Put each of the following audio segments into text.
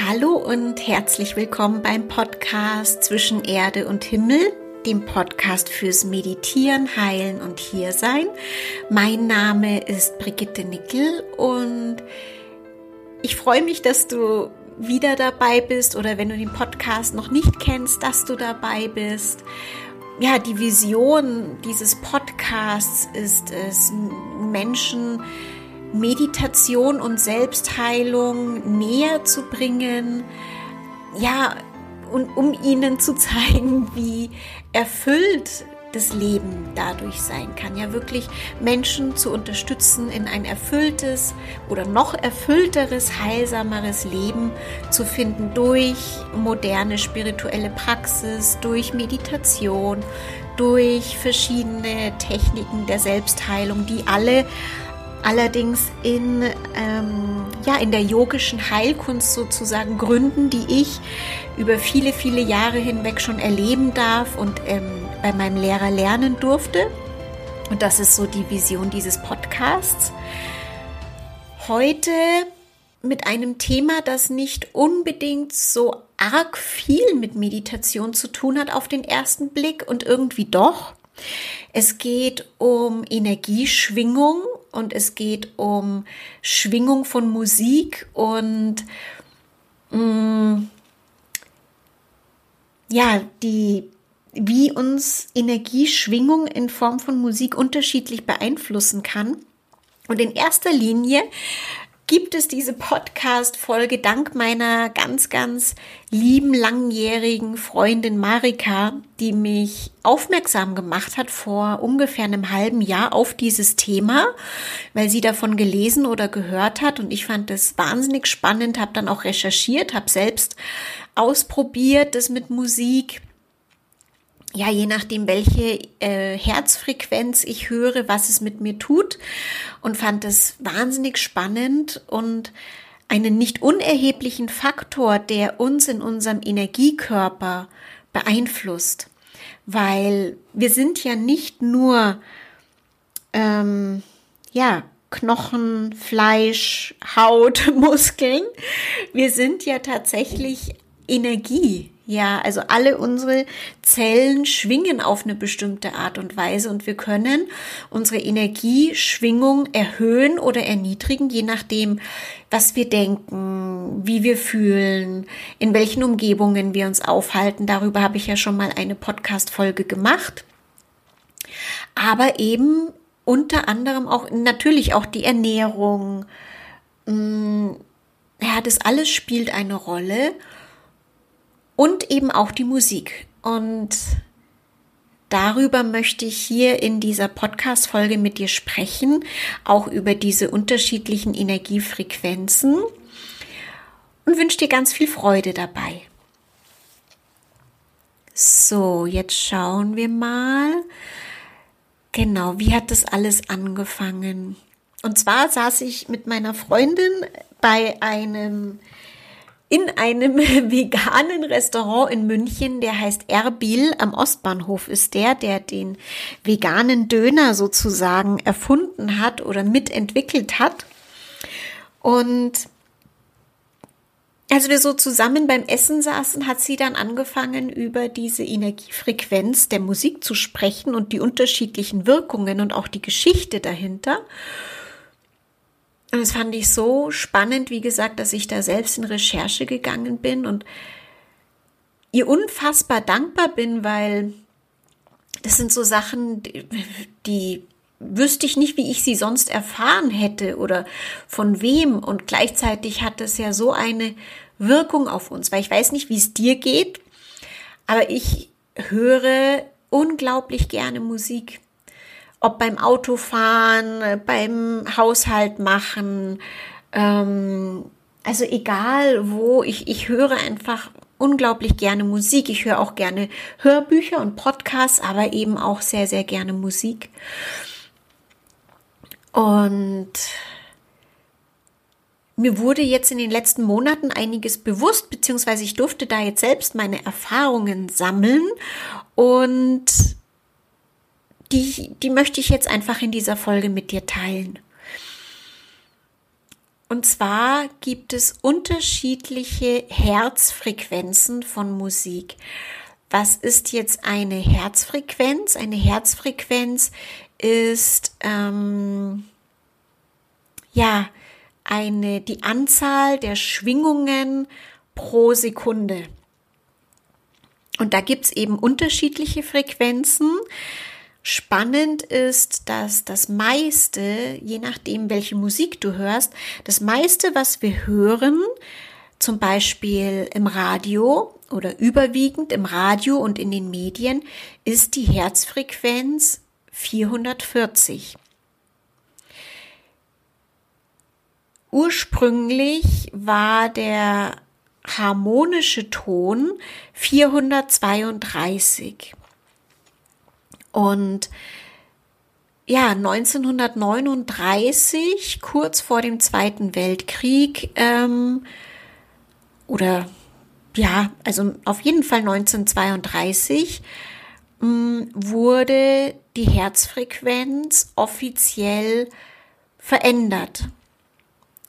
Hallo und herzlich willkommen beim Podcast Zwischen Erde und Himmel, dem Podcast fürs Meditieren, Heilen und Hiersein. Mein Name ist Brigitte Nickel und ich freue mich, dass du wieder dabei bist oder wenn du den Podcast noch nicht kennst, dass du dabei bist. Ja, die Vision dieses Podcasts ist es, Menschen Meditation und Selbstheilung näher zu bringen, ja, und um ihnen zu zeigen, wie erfüllt das Leben dadurch sein kann. Ja, wirklich Menschen zu unterstützen, in ein erfülltes oder noch erfüllteres, heilsameres Leben zu finden durch moderne spirituelle Praxis, durch Meditation, durch verschiedene Techniken der Selbstheilung, die alle allerdings in, ähm, ja, in der yogischen Heilkunst sozusagen gründen, die ich über viele, viele Jahre hinweg schon erleben darf und ähm, bei meinem Lehrer lernen durfte. Und das ist so die Vision dieses Podcasts. Heute mit einem Thema, das nicht unbedingt so arg viel mit Meditation zu tun hat auf den ersten Blick und irgendwie doch. Es geht um Energieschwingung und es geht um Schwingung von Musik und mh, mm, ja, die wie uns Energieschwingung in Form von Musik unterschiedlich beeinflussen kann. Und in erster Linie gibt es diese Podcast-Folge dank meiner ganz, ganz lieben, langjährigen Freundin Marika, die mich aufmerksam gemacht hat vor ungefähr einem halben Jahr auf dieses Thema, weil sie davon gelesen oder gehört hat. Und ich fand das wahnsinnig spannend, habe dann auch recherchiert, habe selbst ausprobiert, das mit Musik ja, je nachdem, welche äh, Herzfrequenz ich höre, was es mit mir tut und fand es wahnsinnig spannend und einen nicht unerheblichen Faktor, der uns in unserem Energiekörper beeinflusst, weil wir sind ja nicht nur ähm, ja Knochen, Fleisch, Haut, Muskeln, wir sind ja tatsächlich Energie. Ja, also alle unsere Zellen schwingen auf eine bestimmte Art und Weise und wir können unsere Energieschwingung erhöhen oder erniedrigen, je nachdem, was wir denken, wie wir fühlen, in welchen Umgebungen wir uns aufhalten. Darüber habe ich ja schon mal eine Podcast-Folge gemacht. Aber eben unter anderem auch natürlich auch die Ernährung. Mm, ja, das alles spielt eine Rolle und eben auch die Musik. Und darüber möchte ich hier in dieser Podcast-Folge mit dir sprechen, auch über diese unterschiedlichen Energiefrequenzen und wünsche dir ganz viel Freude dabei. So, jetzt schauen wir mal. Genau, wie hat das alles angefangen? Und zwar saß ich mit meiner Freundin bei einem in einem veganen Restaurant in München, der heißt Erbil am Ostbahnhof ist der, der den veganen Döner sozusagen erfunden hat oder mitentwickelt hat. Und als wir so zusammen beim Essen saßen, hat sie dann angefangen, über diese Energiefrequenz der Musik zu sprechen und die unterschiedlichen Wirkungen und auch die Geschichte dahinter. Und das fand ich so spannend, wie gesagt, dass ich da selbst in Recherche gegangen bin und ihr unfassbar dankbar bin, weil das sind so Sachen, die, wüsste ich nicht, wie ich sie sonst erfahren hätte oder von wem. Und gleichzeitig hat es ja so eine Wirkung auf uns, weil ich weiß nicht, wie es dir geht, aber ich höre unglaublich gerne Musik ob beim Autofahren, beim Haushalt machen, ähm, also egal wo, ich, ich höre einfach unglaublich gerne Musik. Ich höre auch gerne Hörbücher und Podcasts, aber eben auch sehr, sehr gerne Musik. Und mir wurde jetzt in den letzten Monaten einiges bewusst, beziehungsweise ich durfte da jetzt selbst meine Erfahrungen sammeln und die, die möchte ich jetzt einfach in dieser Folge mit dir teilen. Und zwar gibt es unterschiedliche Herzfrequenzen von Musik. Was ist jetzt eine Herzfrequenz? Eine Herzfrequenz ist ähm, ja eine die Anzahl der Schwingungen pro Sekunde. Und da gibt es eben unterschiedliche Frequenzen. Spannend ist, dass das meiste, je nachdem, welche Musik du hörst, das meiste, was wir hören, zum Beispiel im Radio oder überwiegend im Radio und in den Medien, ist die Herzfrequenz 440. Ursprünglich war der harmonische Ton 432. Und ja, 1939, kurz vor dem Zweiten Weltkrieg, ähm, oder ja, also auf jeden Fall 1932, ähm, wurde die Herzfrequenz offiziell verändert.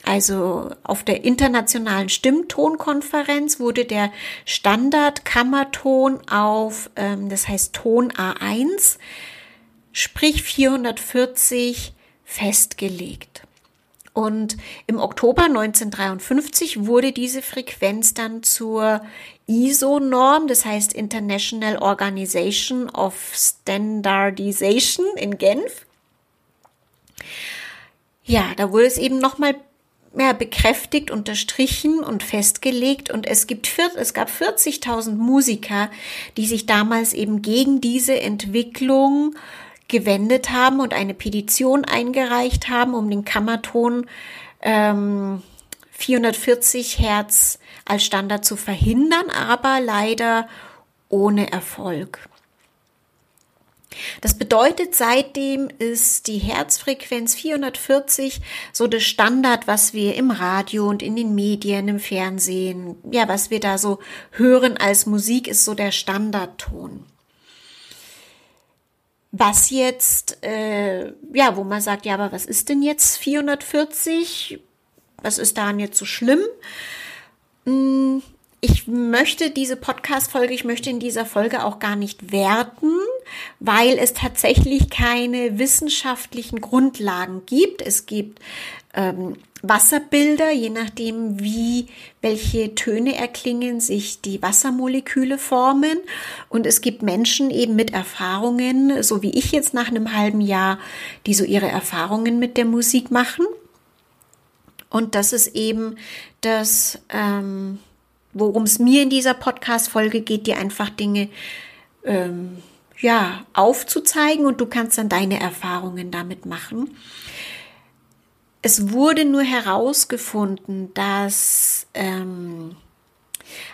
Also auf der internationalen Stimmtonkonferenz wurde der Standardkammerton auf, ähm, das heißt Ton A1, sprich 440 festgelegt. Und im Oktober 1953 wurde diese Frequenz dann zur ISO-Norm, das heißt International Organization of Standardization in Genf. Ja, da wurde es eben nochmal ja, bekräftigt, unterstrichen und festgelegt. Und es gibt, es gab 40.000 Musiker, die sich damals eben gegen diese Entwicklung gewendet haben und eine Petition eingereicht haben, um den Kammerton ähm, 440 Hertz als Standard zu verhindern, aber leider ohne Erfolg. Das bedeutet, seitdem ist die Herzfrequenz 440 so das Standard, was wir im Radio und in den Medien, im Fernsehen, ja, was wir da so hören als Musik, ist so der Standardton. Was jetzt, äh, ja, wo man sagt, ja, aber was ist denn jetzt 440? Was ist daran jetzt so schlimm? Hm, ich möchte diese Podcast-Folge, ich möchte in dieser Folge auch gar nicht werten, weil es tatsächlich keine wissenschaftlichen Grundlagen gibt. Es gibt ähm, Wasserbilder, je nachdem, wie welche Töne erklingen, sich die Wassermoleküle formen. Und es gibt Menschen eben mit Erfahrungen, so wie ich jetzt nach einem halben Jahr, die so ihre Erfahrungen mit der Musik machen. Und das ist eben das, ähm, worum es mir in dieser Podcast-Folge geht, dir einfach Dinge ähm, ja, aufzuzeigen und du kannst dann deine Erfahrungen damit machen. Es wurde nur herausgefunden, dass ähm,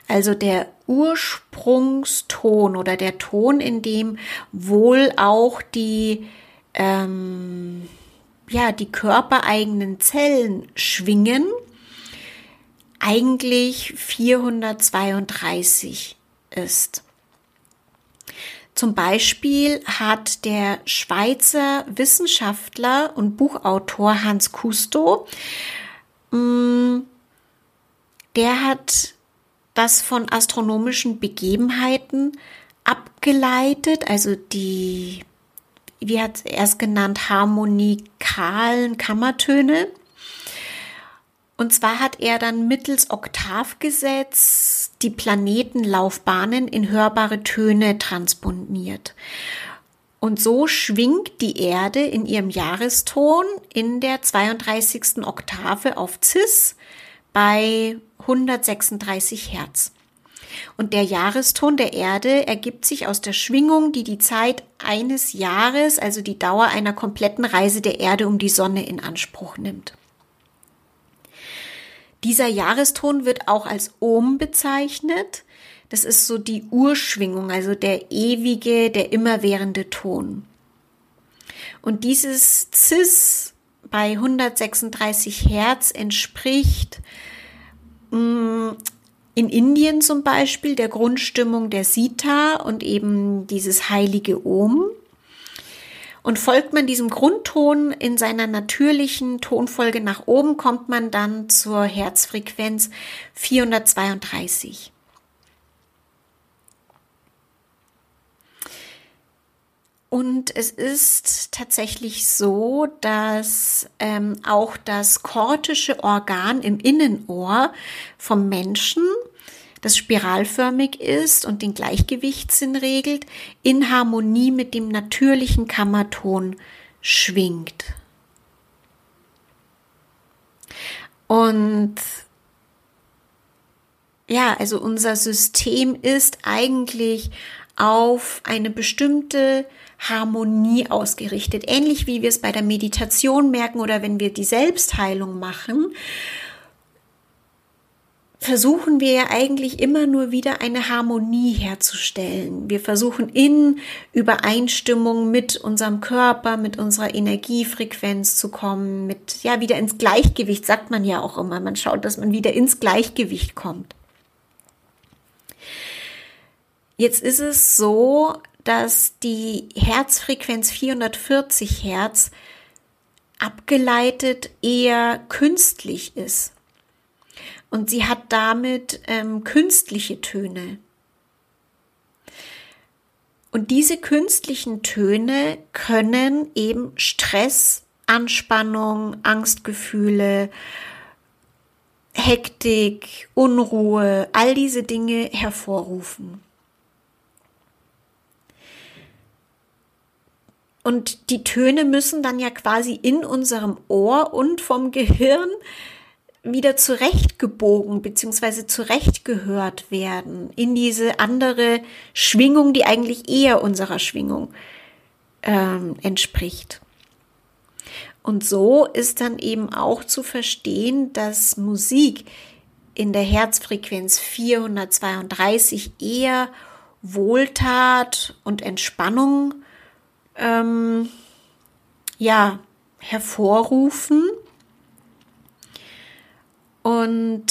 also der Ursprungston oder der Ton, in dem wohl auch die ähm, ja die körpereigenen Zellen schwingen, eigentlich 432 ist. Zum Beispiel hat der Schweizer Wissenschaftler und Buchautor Hans Kusto, mm, der hat das von astronomischen Begebenheiten abgeleitet, also die, wie hat er es genannt, harmonikalen Kammertöne. Und zwar hat er dann mittels Oktavgesetz die Planetenlaufbahnen in hörbare Töne transponiert. Und so schwingt die Erde in ihrem Jahreston in der 32. Oktave auf Cis bei 136 Hertz. Und der Jahreston der Erde ergibt sich aus der Schwingung, die die Zeit eines Jahres, also die Dauer einer kompletten Reise der Erde um die Sonne in Anspruch nimmt. Dieser Jahreston wird auch als Ohm bezeichnet. Das ist so die Urschwingung, also der ewige, der immerwährende Ton. Und dieses Cis bei 136 Hertz entspricht mh, mm, in Indien zum Beispiel der Grundstimmung der Sita und eben dieses heilige Om. Und folgt man diesem Grundton in seiner natürlichen Tonfolge nach oben, kommt man dann zur Herzfrequenz 432. Und es ist tatsächlich so, dass ähm, auch das kortische Organ im Innenohr vom Menschen, das spiralförmig ist und den Gleichgewichtssinn regelt, in Harmonie mit dem natürlichen Kammerton schwingt. Und ja, also unser System ist eigentlich auf eine bestimmte Harmonie ausgerichtet. Ähnlich wie wir es bei der Meditation merken oder wenn wir die Selbstheilung machen, versuchen wir ja eigentlich immer nur wieder eine Harmonie herzustellen. Wir versuchen in Übereinstimmung mit unserem Körper, mit unserer Energiefrequenz zu kommen, mit, ja, wieder ins Gleichgewicht, sagt man ja auch immer. Man schaut, dass man wieder ins Gleichgewicht kommt. Jetzt ist es so, dass die Herzfrequenz 440 Hertz abgeleitet eher künstlich ist. Und sie hat damit ähm, künstliche Töne. Und diese künstlichen Töne können eben Stress, Anspannung, Angstgefühle, Hektik, Unruhe, all diese Dinge hervorrufen. Und die Töne müssen dann ja quasi in unserem Ohr und vom Gehirn wieder zurechtgebogen bzw. zurechtgehört werden in diese andere Schwingung, die eigentlich eher unserer Schwingung ähm, entspricht. Und so ist dann eben auch zu verstehen, dass Musik in der Herzfrequenz 432 eher Wohltat und Entspannung ähm, ja, hervorrufen und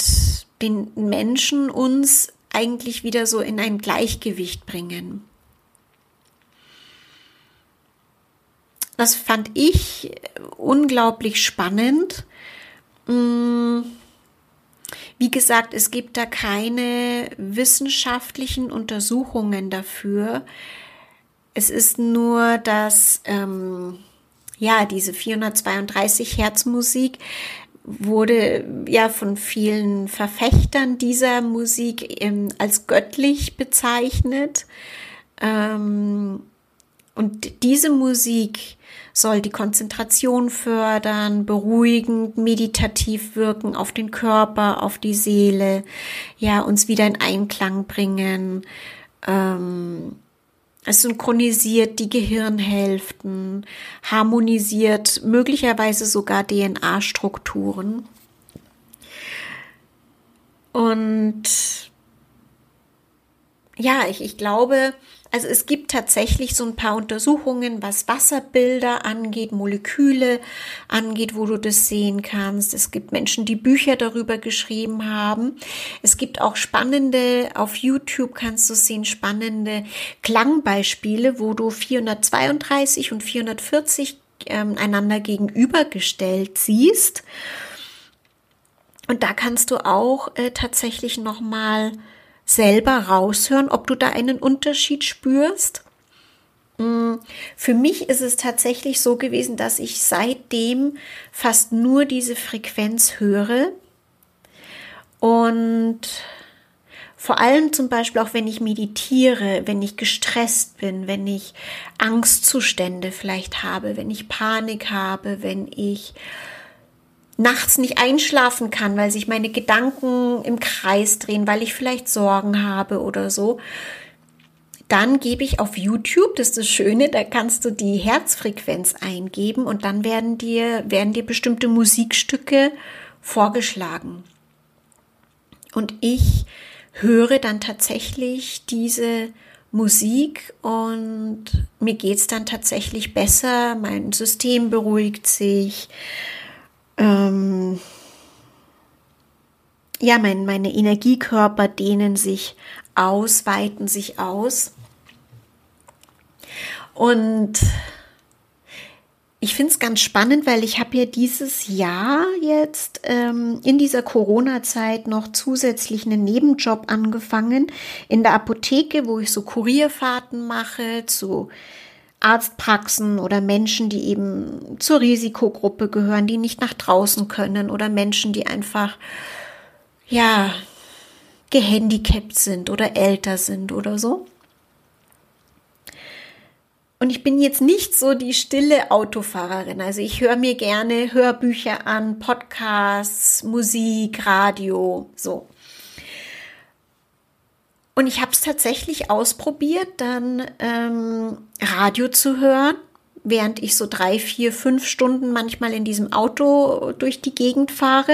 den Menschen uns eigentlich wieder so in ein Gleichgewicht bringen. Das fand ich unglaublich spannend. Mm, wie gesagt, es gibt da keine wissenschaftlichen Untersuchungen dafür, es ist nur, dass ähm, ja diese 432 Hertz Musik wurde ja von vielen Verfechtern dieser Musik ähm, als göttlich bezeichnet. Ähm, und diese Musik soll die Konzentration fördern, beruhigend, meditativ wirken auf den Körper, auf die Seele, ja, uns wieder in Einklang bringen. Ähm, es synchronisiert die Gehirnhälften, harmonisiert möglicherweise sogar DNA-Strukturen. Und ja, ich, ich glaube, also es gibt tatsächlich so ein paar Untersuchungen, was Wasserbilder angeht, Moleküle angeht, wo du das sehen kannst. Es gibt Menschen, die Bücher darüber geschrieben haben. Es gibt auch spannende, auf YouTube kannst du sehen, spannende Klangbeispiele, wo du 432 und 440 ähm, einander gegenübergestellt siehst. Und da kannst du auch äh, tatsächlich nochmal mal selber raushören, ob du da einen Unterschied spürst. Mm, für mich ist es tatsächlich so gewesen, dass ich seitdem fast nur diese Frequenz höre und vor allem zum Beispiel auch wenn ich meditiere, wenn ich gestresst bin, wenn ich Angstzustände vielleicht habe, wenn ich Panik habe, wenn ich nachts nicht einschlafen kann, weil sich meine Gedanken im Kreis drehen, weil ich vielleicht Sorgen habe oder so, dann gebe ich auf YouTube, das ist das Schöne, da kannst du die Herzfrequenz eingeben und dann werden dir, werden dir bestimmte Musikstücke vorgeschlagen. Und ich höre dann tatsächlich diese Musik und mir geht es dann tatsächlich besser, mein System beruhigt sich, ähm, ja, mein, meine Energiekörper dehnen sich aus, weiten sich aus. Und ich finde es ganz spannend, weil ich habe ja dieses Jahr jetzt ähm, in dieser Corona-Zeit noch zusätzlich einen Nebenjob angefangen in der Apotheke, wo ich so Kurierfahrten mache zu Arztpraxen oder Menschen, die eben zur Risikogruppe gehören, die nicht nach draußen können oder Menschen, die einfach ja gehandicapt sind oder älter sind oder so. Und ich bin jetzt nicht so die stille Autofahrerin. Also ich höre mir gerne Hörbücher an, Podcasts, Musik, Radio, so. Und ich habe es tatsächlich ausprobiert, dann ähm, Radio zu hören, während ich so drei, vier, fünf Stunden manchmal in diesem Auto durch die Gegend fahre.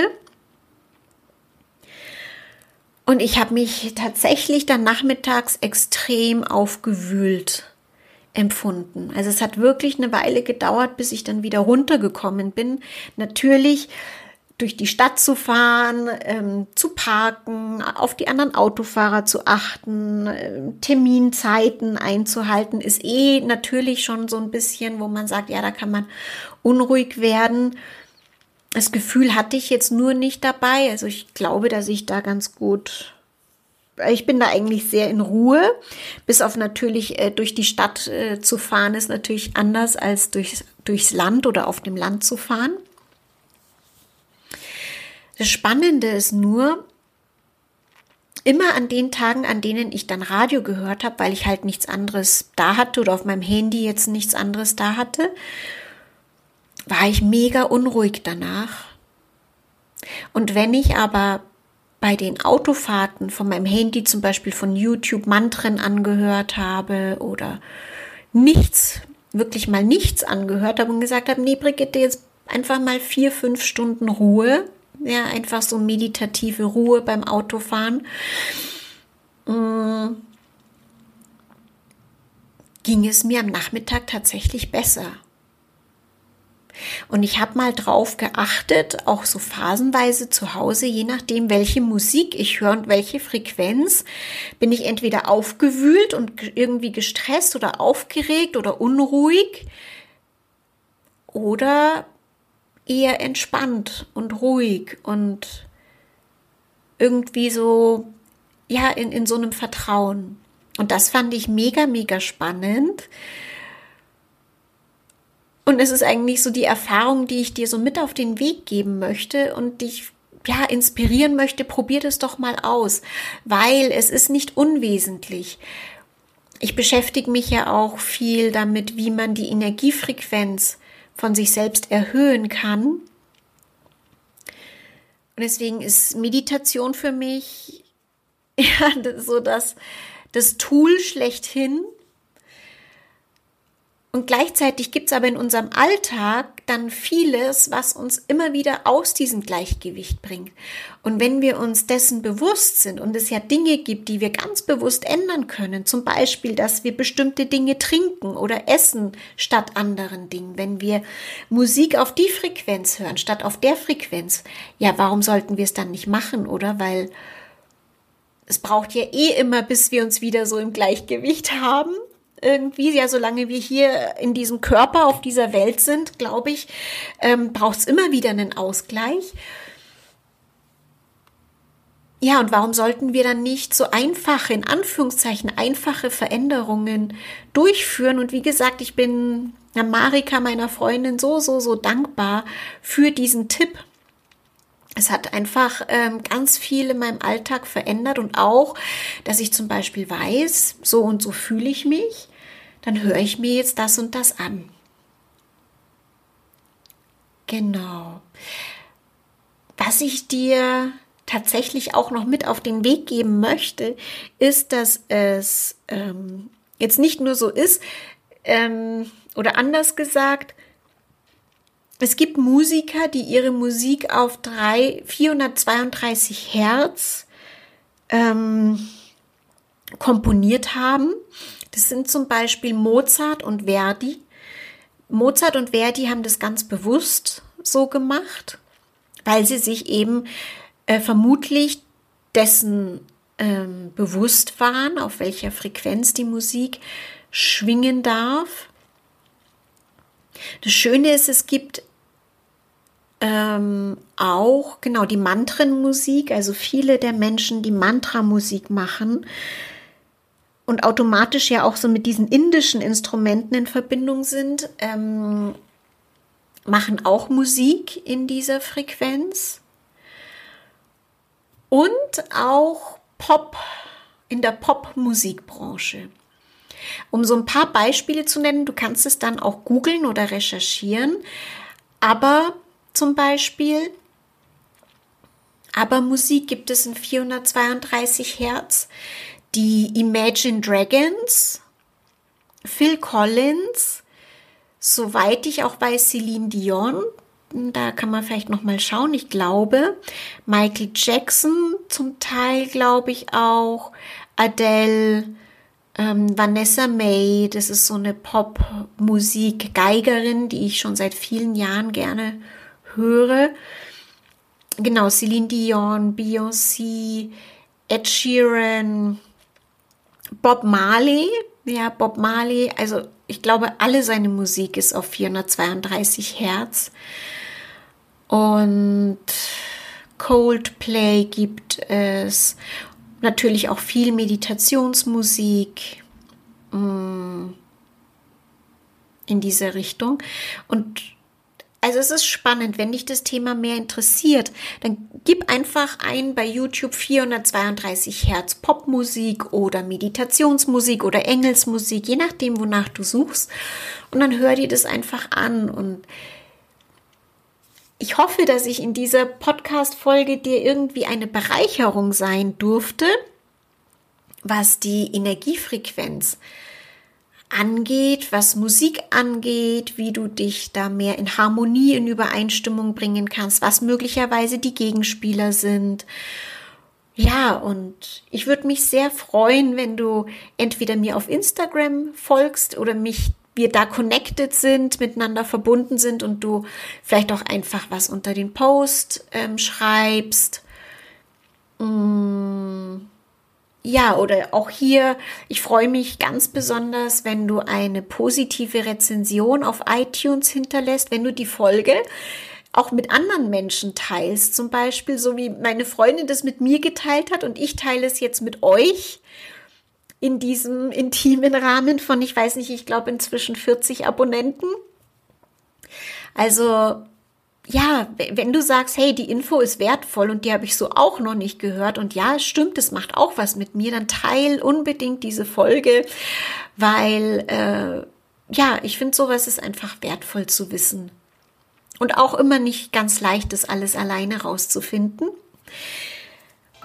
Und ich habe mich tatsächlich dann nachmittags extrem aufgewühlt empfunden. Also es hat wirklich eine Weile gedauert, bis ich dann wieder runtergekommen bin. Natürlich durch die Stadt zu fahren, ähm, zu parken, auf die anderen Autofahrer zu achten, äh, Terminzeiten einzuhalten, ist eh natürlich schon so ein bisschen, wo man sagt, ja, da kann man unruhig werden. Das Gefühl hatte ich jetzt nur nicht dabei. Also ich glaube, dass ich da ganz gut ich bin da eigentlich sehr in Ruhe. Bis auf natürlich äh, durch die Stadt äh, zu fahren ist natürlich anders als durchs, durchs Land oder auf dem Land zu fahren. Das Spannende ist nur, immer an den Tagen, an denen ich dann Radio gehört habe, weil ich halt nichts anderes da hatte oder auf meinem Handy jetzt nichts anderes da hatte, war ich mega unruhig danach. Und wenn ich aber bei den Autofahrten von meinem Handy zum Beispiel von YouTube Mantren angehört habe oder nichts, wirklich mal nichts angehört habe und gesagt habe, nee, Brigitte, jetzt einfach mal vier, fünf Stunden Ruhe. Ja, einfach so meditative Ruhe beim Autofahren. Äh, ging es mir am Nachmittag tatsächlich besser. Und ich habe mal drauf geachtet, auch so phasenweise zu Hause, je nachdem, welche Musik ich höre und welche Frequenz, bin ich entweder aufgewühlt und irgendwie gestresst oder aufgeregt oder unruhig oder eher entspannt und ruhig und irgendwie so, ja, in, in so einem Vertrauen. Und das fand ich mega, mega spannend und es ist eigentlich so die Erfahrung, die ich dir so mit auf den Weg geben möchte und dich ja, inspirieren möchte, probier das doch mal aus, weil es ist nicht unwesentlich. Ich beschäftige mich ja auch viel damit, wie man die Energiefrequenz von sich selbst erhöhen kann. Und deswegen ist Meditation für mich ja so das, das Tool schlechthin, und gleichzeitig gibt es aber in unserem Alltag dann vieles, was uns immer wieder aus diesem Gleichgewicht bringt. Und wenn wir uns dessen bewusst sind und es ja Dinge gibt, die wir ganz bewusst ändern können, zum Beispiel, dass wir bestimmte Dinge trinken oder essen statt anderen Dingen, wenn wir Musik auf die Frequenz hören statt auf der Frequenz, ja, warum sollten wir es dann nicht machen, oder? Weil es braucht ja eh immer, bis wir uns wieder so im Gleichgewicht haben irgendwie, ja, solange wir hier in diesem Körper auf dieser Welt sind, glaube ich, ähm, braucht es immer wieder einen Ausgleich. Ja, und warum sollten wir dann nicht so einfache, in Anführungszeichen, einfache Veränderungen durchführen? Und wie gesagt, ich bin Marika, meiner Freundin, so, so, so dankbar für diesen Tipp. Es hat einfach ähm, ganz viel in meinem Alltag verändert und auch, dass ich zum Beispiel weiß, so und so fühle ich mich dann höre ich mir jetzt das und das an. Genau. Was ich dir tatsächlich auch noch mit auf den Weg geben möchte, ist, dass es ähm, jetzt nicht nur so ist, ähm, oder anders gesagt, es gibt Musiker, die ihre Musik auf 3, 432 Hertz ähm, komponiert haben das sind zum Beispiel Mozart und Verdi. Mozart und Verdi haben das ganz bewusst so gemacht, weil sie sich eben äh, vermutlich dessen ähm, bewusst waren, auf welcher Frequenz die Musik schwingen darf. Das Schöne ist, es gibt ähm, auch genau die Mantrenmusik, also viele der Menschen, die Mantramusik machen und automatisch ja auch so mit diesen indischen Instrumenten in Verbindung sind, ähm, machen auch Musik in dieser Frequenz. Und auch Pop in der Popmusikbranche. Um so ein paar Beispiele zu nennen, du kannst es dann auch googeln oder recherchieren, aber zum Beispiel, aber Musik gibt es in 432 Hertz, die Imagine Dragons, Phil Collins, soweit ich auch weiß, Celine Dion, da kann man vielleicht noch mal schauen. Ich glaube, Michael Jackson zum Teil, glaube ich auch, Adele, ähm, Vanessa May, das ist so eine Pop-Musik-Geigerin, die ich schon seit vielen Jahren gerne höre. Genau, Celine Dion, Beyoncé, Ed Sheeran, Bob Marley. Ja, Bob Marley, also ich glaube, alle seine Musik ist auf 432 Hertz. Und Coldplay gibt es natürlich auch viel Meditationsmusik mm, in diese Richtung. Und also es ist spannend, wenn dich das Thema mehr interessiert, dann gib einfach ein bei YouTube 432 Hertz Popmusik oder Meditationsmusik oder Engelsmusik, je nachdem, wonach du suchst. Und dann hör dir das einfach an und ich hoffe, dass ich in dieser Podcast-Folge dir irgendwie eine Bereicherung sein durfte, was die Energiefrequenz angeht, was Musik angeht, wie du dich da mehr in Harmonie, in Übereinstimmung bringen kannst, was möglicherweise die Gegenspieler sind. Ja, und ich würde mich sehr freuen, wenn du entweder mir auf Instagram folgst oder mich wir da connected sind, miteinander verbunden sind und du vielleicht auch einfach was unter den Post ähm, schreibst. Mm, ja, oder auch hier, ich freue mich ganz besonders, wenn du eine positive Rezension auf iTunes hinterlässt, wenn du die Folge auch mit anderen Menschen teilst, zum Beispiel so wie meine Freundin das mit mir geteilt hat und ich teile es jetzt mit euch in diesem intimen Rahmen von, ich weiß nicht, ich glaube inzwischen 40 Abonnenten. Also ja, wenn du sagst, hey, die Info ist wertvoll und die habe ich so auch noch nicht gehört und ja, stimmt, es macht auch was mit mir, dann teil unbedingt diese Folge, weil äh, ja, ich finde sowas ist einfach wertvoll zu wissen und auch immer nicht ganz leicht, das alles alleine rauszufinden.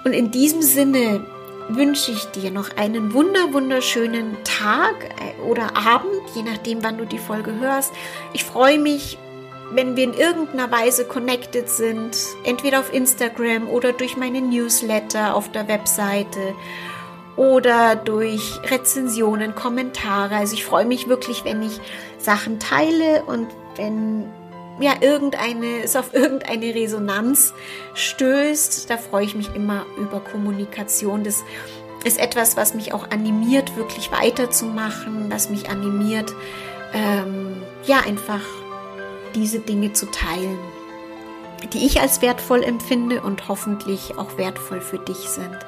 Und in diesem Sinne wünsche ich dir noch einen wunder wunderschönen Tag äh, oder Abend, je nachdem, wann du die Folge hörst. Ich freue mich, wenn wir in irgendeiner Weise connected sind, entweder auf Instagram oder durch meine Newsletter auf der Webseite oder durch Rezensionen, Kommentare. Also ich freue mich wirklich, wenn ich Sachen teile und wenn ja, irgendeine, es auf irgendeine Resonanz stößt. Da freue ich mich immer über Kommunikation. Das ist etwas, was mich auch animiert, wirklich weiterzumachen, was mich animiert, ähm, ja, einfach diese Dinge zu teilen, die ich als wertvoll empfinde und hoffentlich auch wertvoll für dich sind.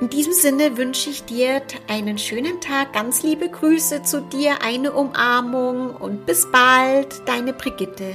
In diesem Sinne wünsche ich dir einen schönen Tag, ganz liebe Grüße zu dir, eine Umarmung und bis bald, deine Brigitte.